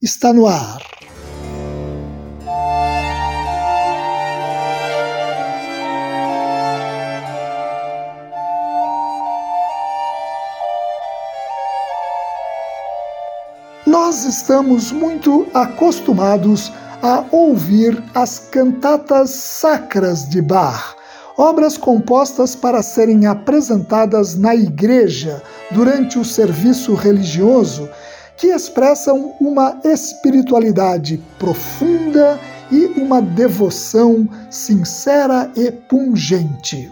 está no ar. Nós estamos muito acostumados a ouvir as cantatas sacras de Bach, obras compostas para serem apresentadas na igreja durante o serviço religioso que expressam uma espiritualidade profunda e uma devoção sincera e pungente.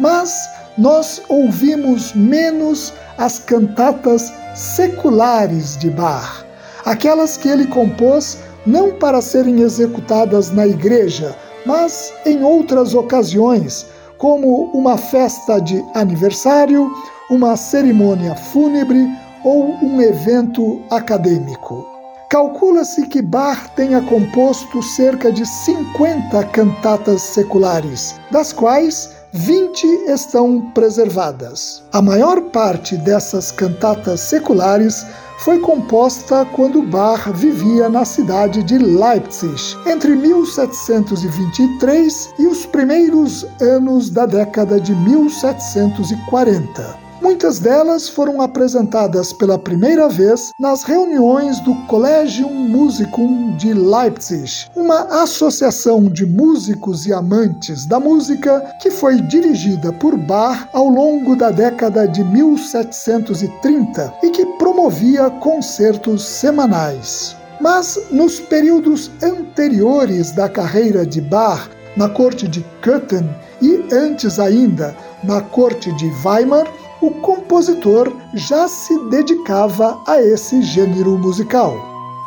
Mas nós ouvimos menos as cantatas seculares de Bach, aquelas que ele compôs não para serem executadas na igreja, mas em outras ocasiões, como uma festa de aniversário, uma cerimônia fúnebre ou um evento acadêmico. Calcula-se que Bach tenha composto cerca de 50 cantatas seculares, das quais 20 estão preservadas. A maior parte dessas cantatas seculares foi composta quando Bach vivia na cidade de Leipzig, entre 1723 e os primeiros anos da década de 1740. Muitas delas foram apresentadas pela primeira vez nas reuniões do Collegium Musicum de Leipzig, uma associação de músicos e amantes da música que foi dirigida por Bach ao longo da década de 1730 e que promovia concertos semanais. Mas nos períodos anteriores da carreira de Bach, na corte de Köthen e antes ainda na corte de Weimar, o compositor já se dedicava a esse gênero musical.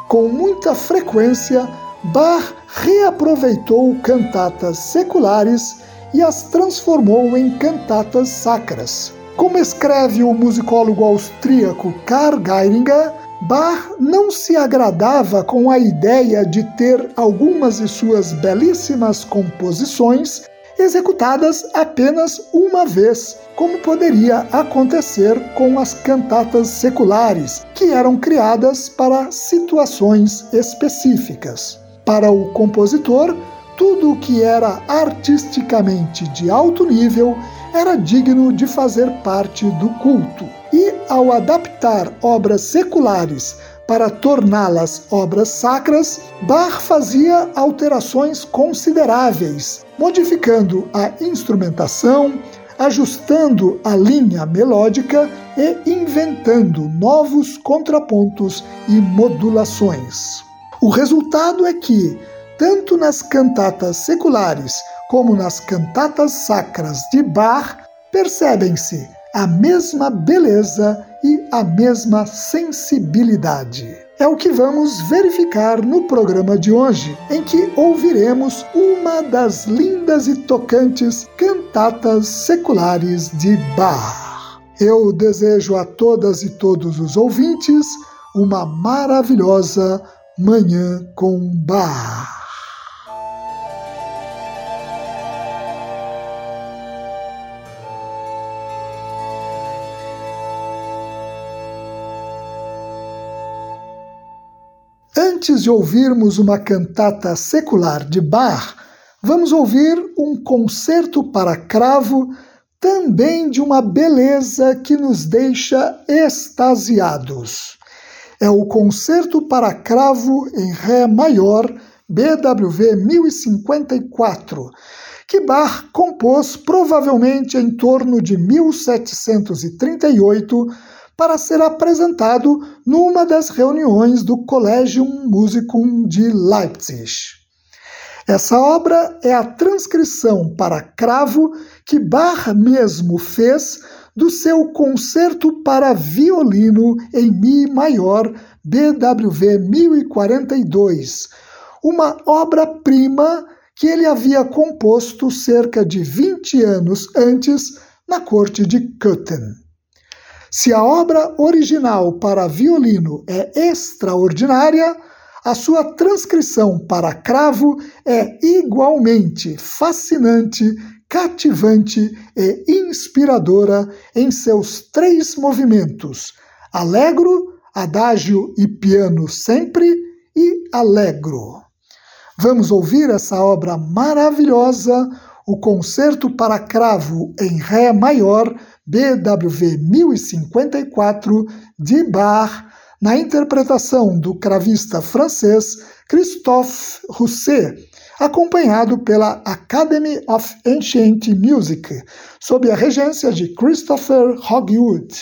Com muita frequência, Bach reaproveitou cantatas seculares e as transformou em cantatas sacras. Como escreve o musicólogo austríaco Karl Geiringer, Bach não se agradava com a ideia de ter algumas de suas belíssimas composições executadas apenas uma vez, como poderia acontecer com as cantatas seculares, que eram criadas para situações específicas. Para o compositor, tudo o que era artisticamente de alto nível era digno de fazer parte do culto. E ao adaptar obras seculares para torná-las obras sacras, Bach fazia alterações consideráveis, modificando a instrumentação, ajustando a linha melódica e inventando novos contrapontos e modulações. O resultado é que, tanto nas cantatas seculares como nas cantatas sacras de Bach, percebem-se a mesma beleza e a mesma sensibilidade. É o que vamos verificar no programa de hoje, em que ouviremos uma das lindas e tocantes cantatas seculares de Bach. Eu desejo a todas e todos os ouvintes uma maravilhosa Manhã com Bach. Antes de ouvirmos uma cantata secular de Bach, vamos ouvir um concerto para cravo, também de uma beleza que nos deixa extasiados. É o Concerto para Cravo em Ré Maior, BWV 1054, que Bach compôs provavelmente em torno de 1738 para ser apresentado numa das reuniões do Collegium Musicum de Leipzig. Essa obra é a transcrição para cravo que Bach mesmo fez do seu Concerto para Violino em Mi maior, BWV 1042, uma obra-prima que ele havia composto cerca de 20 anos antes na corte de Köthen. Se a obra original para violino é extraordinária, a sua transcrição para cravo é igualmente fascinante, cativante e inspiradora em seus três movimentos: alegro, adágio e piano sempre e alegro. Vamos ouvir essa obra maravilhosa, o Concerto para Cravo em Ré Maior, BWV 1054, de Bach, na interpretação do cravista francês Christophe Rousset, acompanhado pela Academy of Ancient Music, sob a regência de Christopher Hogwood.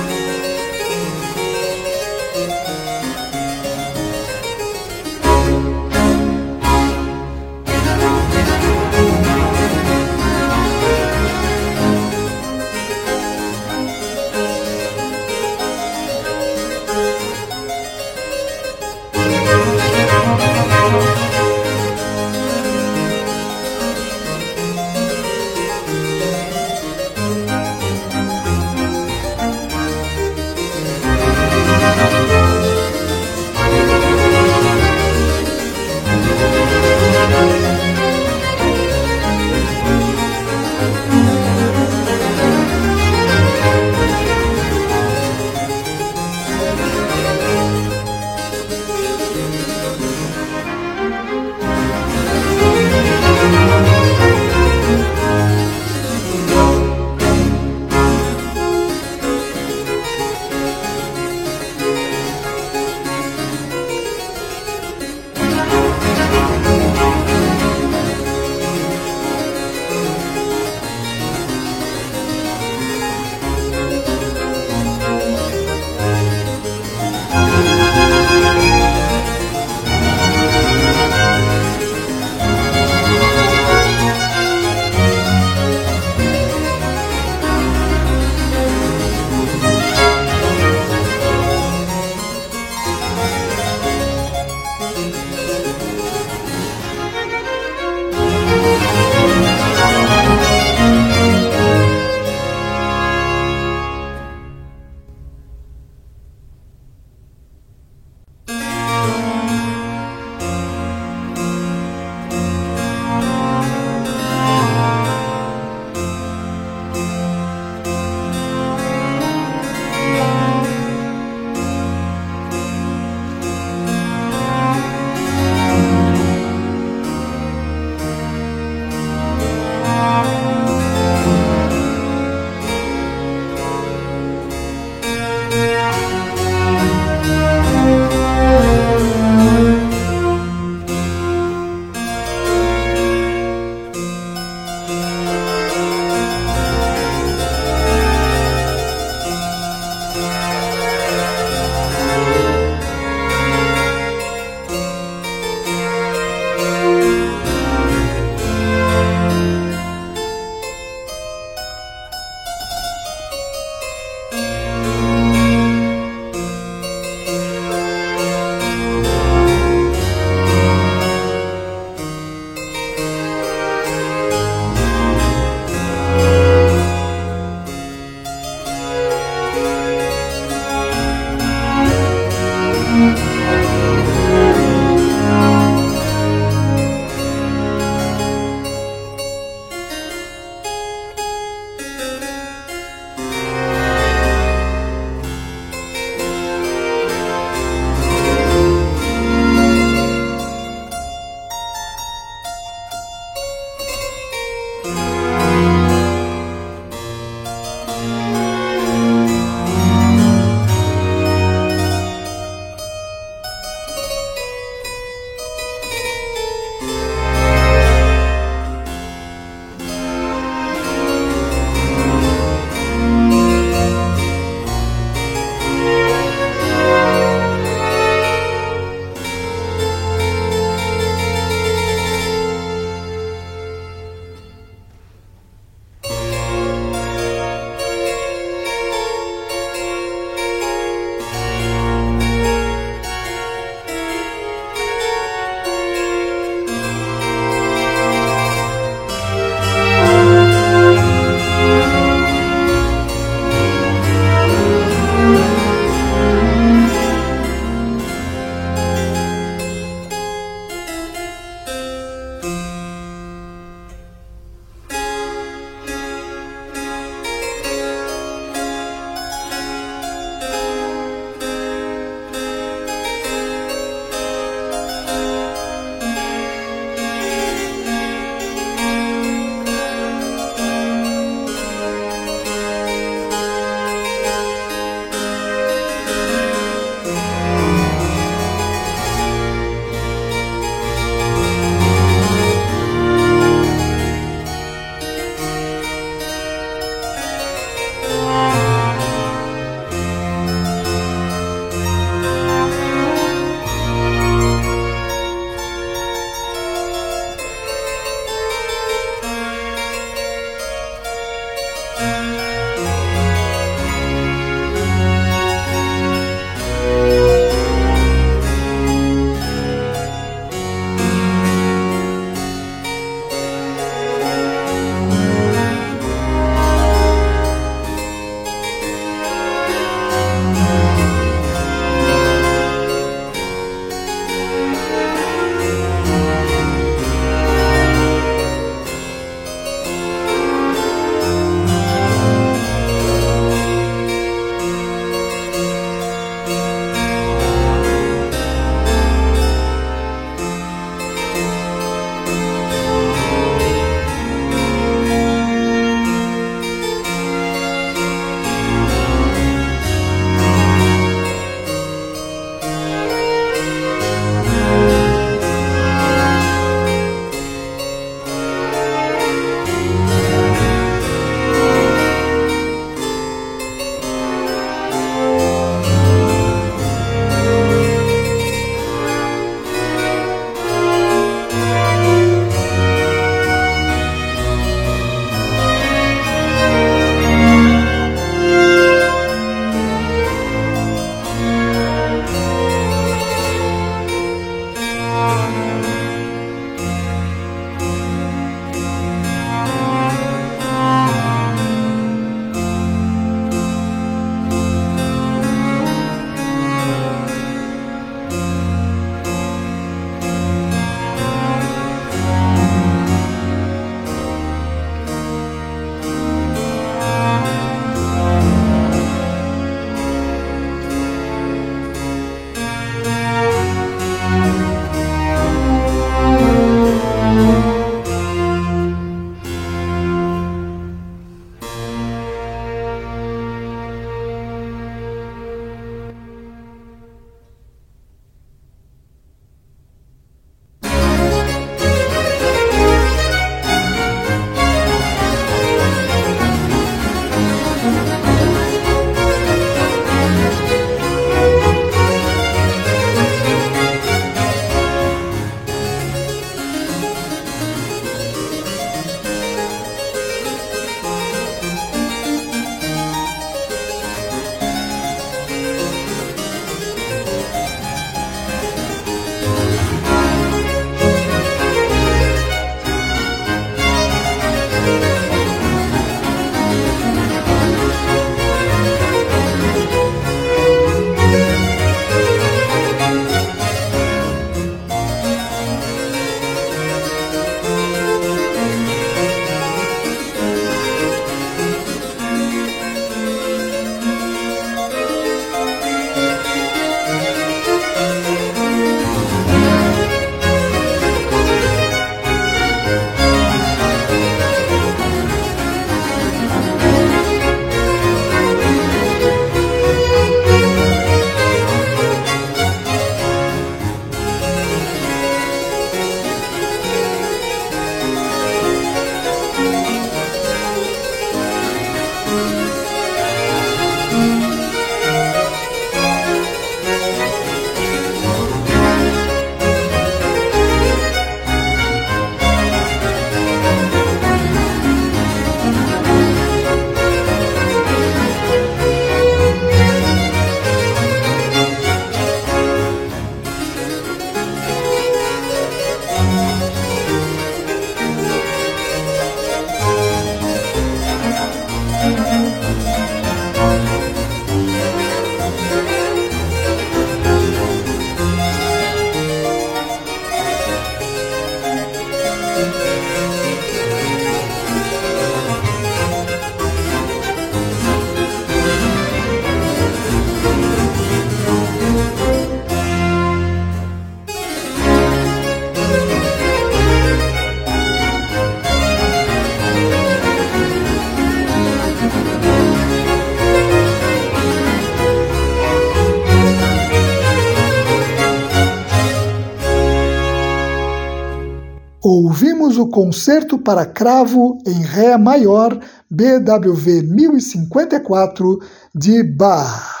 O concerto para cravo em Ré maior BWV 1054 de Bach.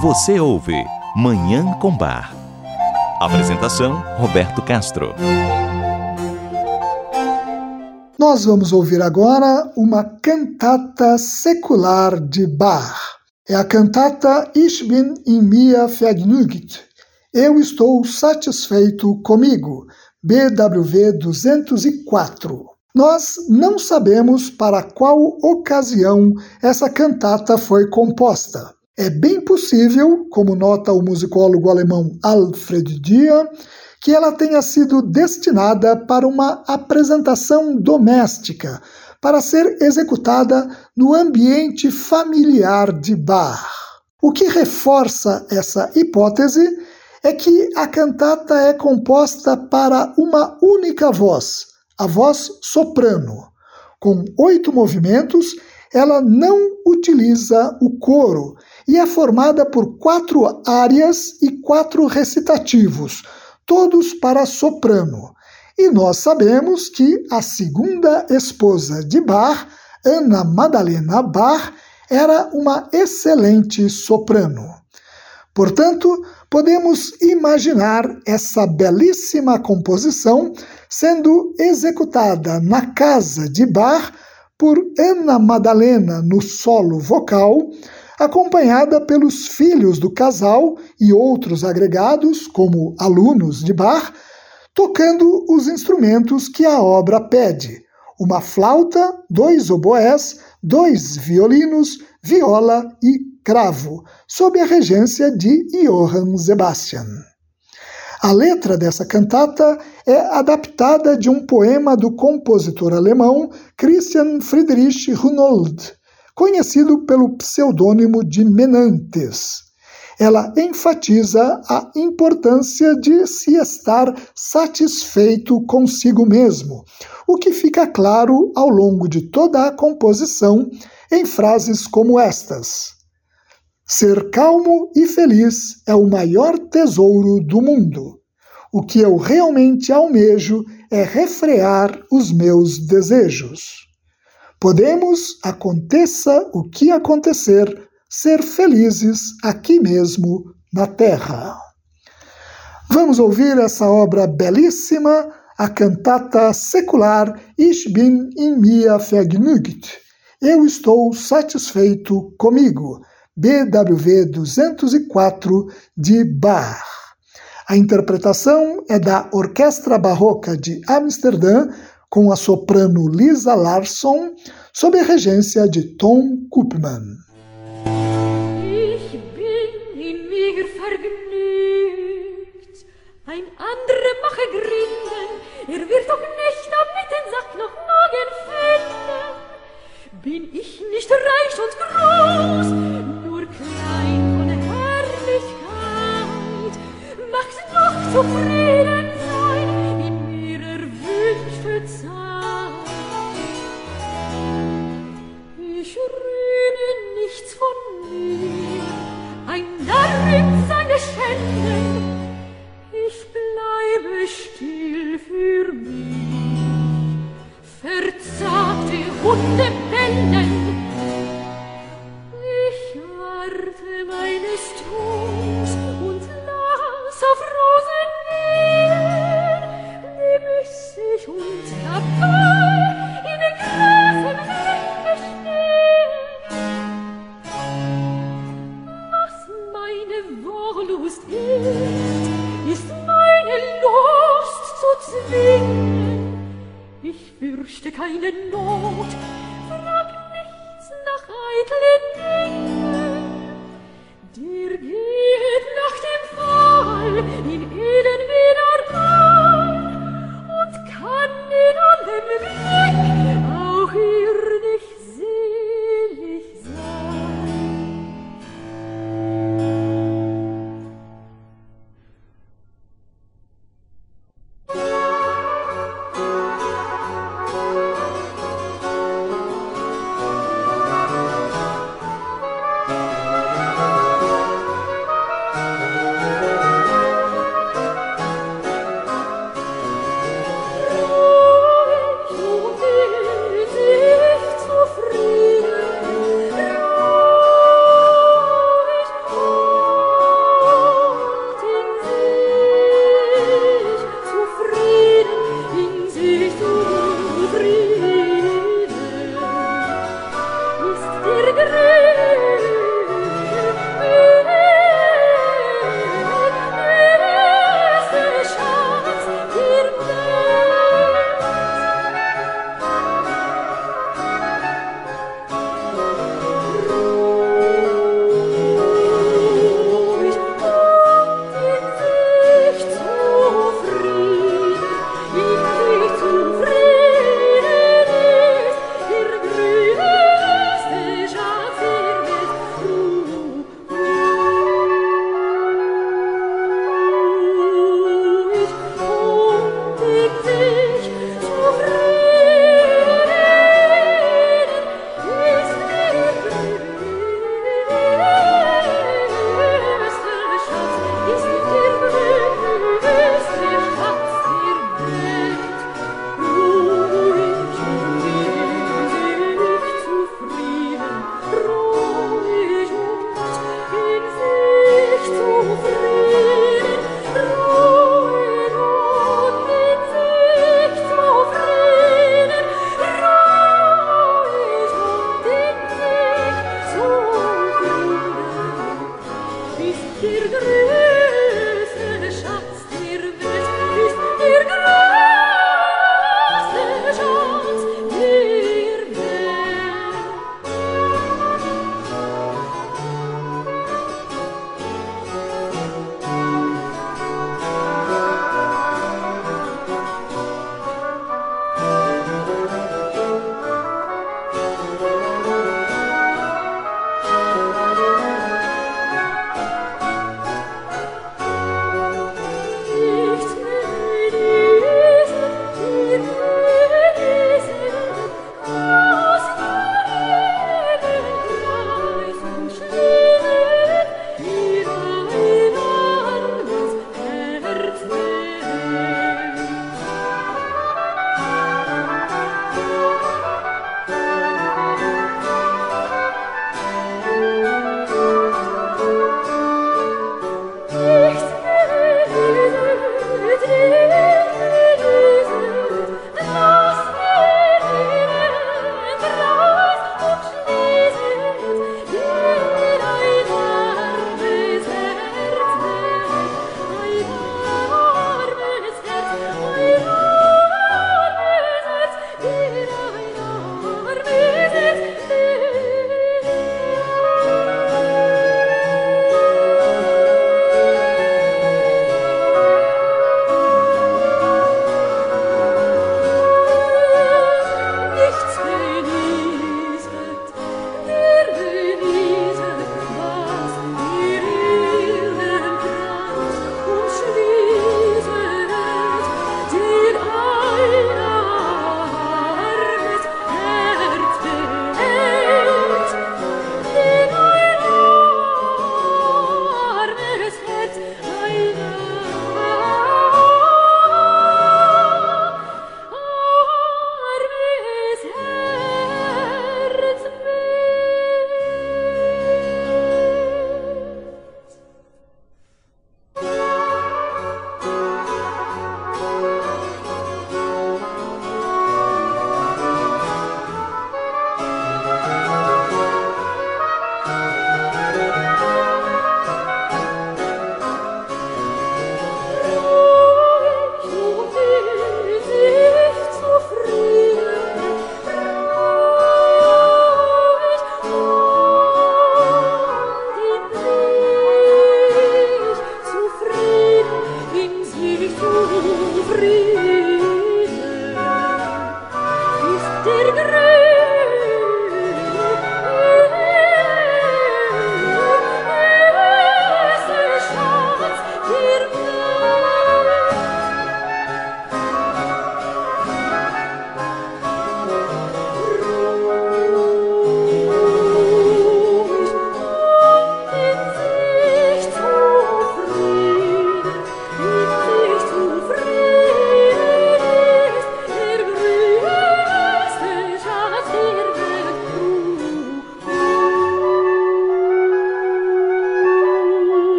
Você ouve Manhã com Bar. Apresentação Roberto Castro. Nós vamos ouvir agora uma cantata secular de Bach. É a cantata Ich bin in mir vergnügt. Eu estou satisfeito comigo. BWV 204. Nós não sabemos para qual ocasião essa cantata foi composta. É bem possível, como nota o musicólogo alemão Alfred Dia, que ela tenha sido destinada para uma apresentação doméstica, para ser executada no ambiente familiar de Bach. O que reforça essa hipótese é que a cantata é composta para uma única voz, a voz soprano. Com oito movimentos, ela não utiliza o coro e é formada por quatro áreas e quatro recitativos, todos para soprano. E nós sabemos que a segunda esposa de Bach, Ana Madalena Bach, era uma excelente soprano. Portanto, podemos imaginar essa belíssima composição sendo executada na casa de Bach por Ana Madalena no solo vocal, acompanhada pelos filhos do casal e outros agregados, como alunos de bar, tocando os instrumentos que a obra pede: uma flauta, dois oboés, dois violinos, viola e cravo, sob a regência de Johann Sebastian. A letra dessa cantata é adaptada de um poema do compositor alemão Christian Friedrich Hunold, conhecido pelo pseudônimo de Menantes. Ela enfatiza a importância de se estar satisfeito consigo mesmo, o que fica claro ao longo de toda a composição em frases como estas: Ser calmo e feliz é o maior tesouro do mundo. O que eu realmente almejo é refrear os meus desejos. Podemos, aconteça o que acontecer, ser felizes aqui mesmo na Terra. Vamos ouvir essa obra belíssima, a cantata secular Ich bin in mir vergnügt. Eu estou satisfeito comigo. BWV 204 de Bach. A interpretação é da Orquestra Barroca de Amsterdã com a soprano Lisa Larsson, sob a regência de Tom Koopman. Ein anderer mache Grinden, er wird doch nicht damit den Sack noch Magen finden. Bin ich nicht reich und groß, nur klein von Herrlichkeit, mach's noch zufrieden Ich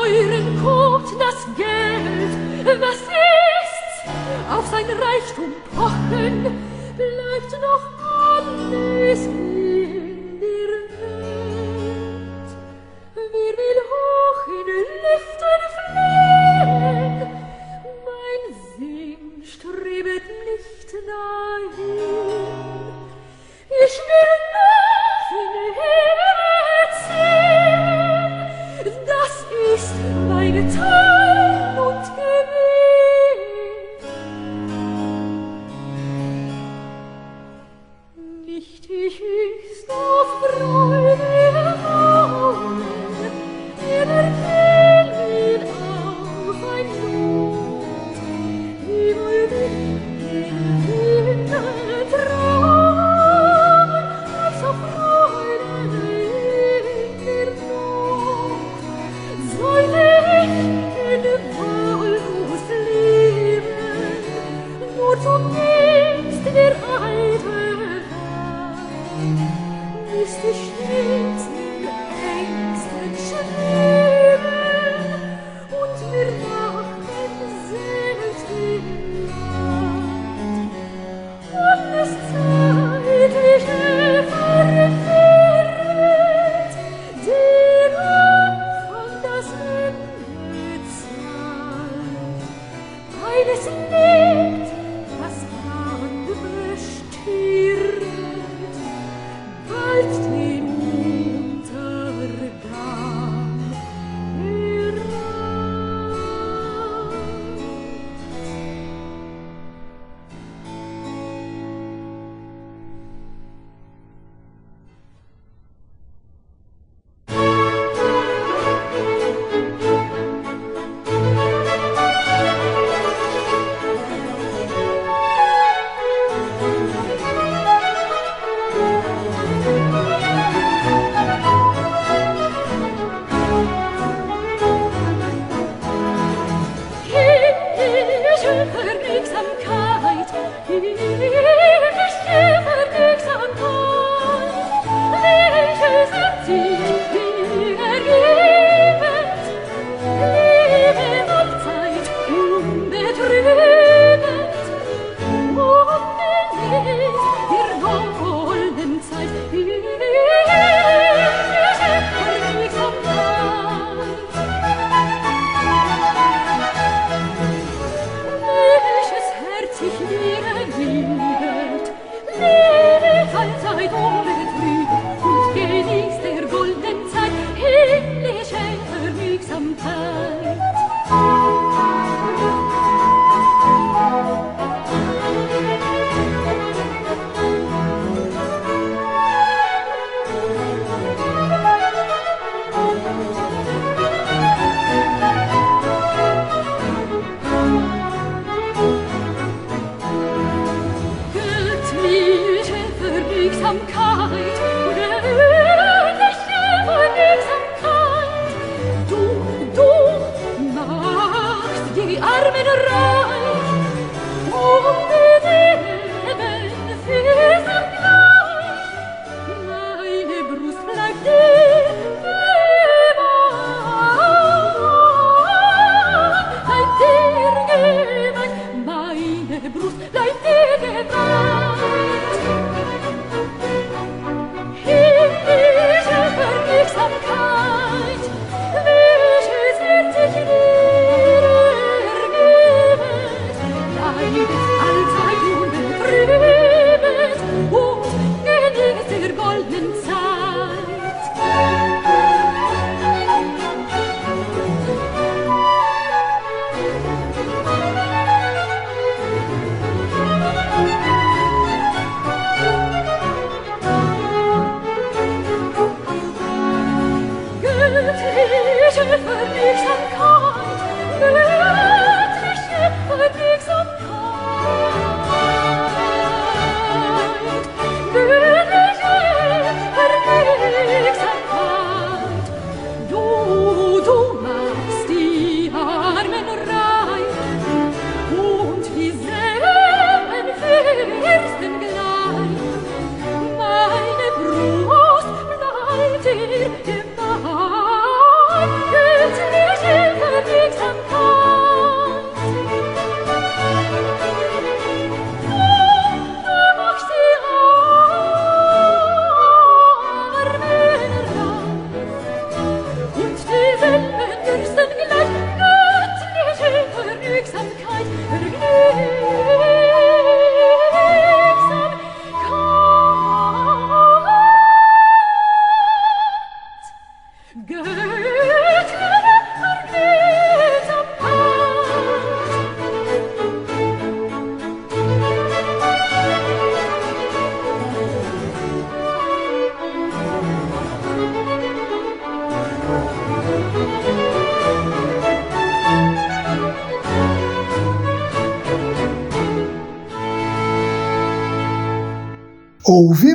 teuren Kot das Geld, was ist's? Auf sein Reichtum pochen bleibt noch alles lieb.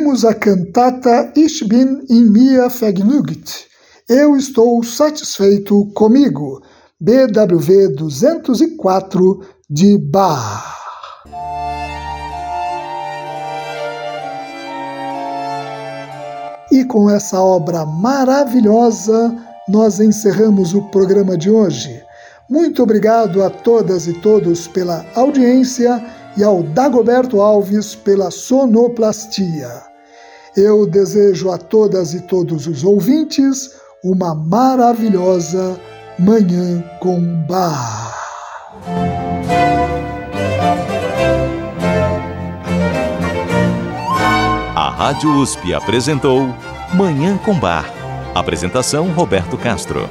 Ouvimos a cantata Ich bin in mir vergnügt. Eu estou satisfeito comigo. BWV 204 de Bach. E com essa obra maravilhosa, nós encerramos o programa de hoje. Muito obrigado a todas e todos pela audiência e ao Dagoberto Alves pela sonoplastia. Eu desejo a todas e todos os ouvintes uma maravilhosa Manhã com Bar. A Rádio USP apresentou Manhã com Bar. Apresentação Roberto Castro.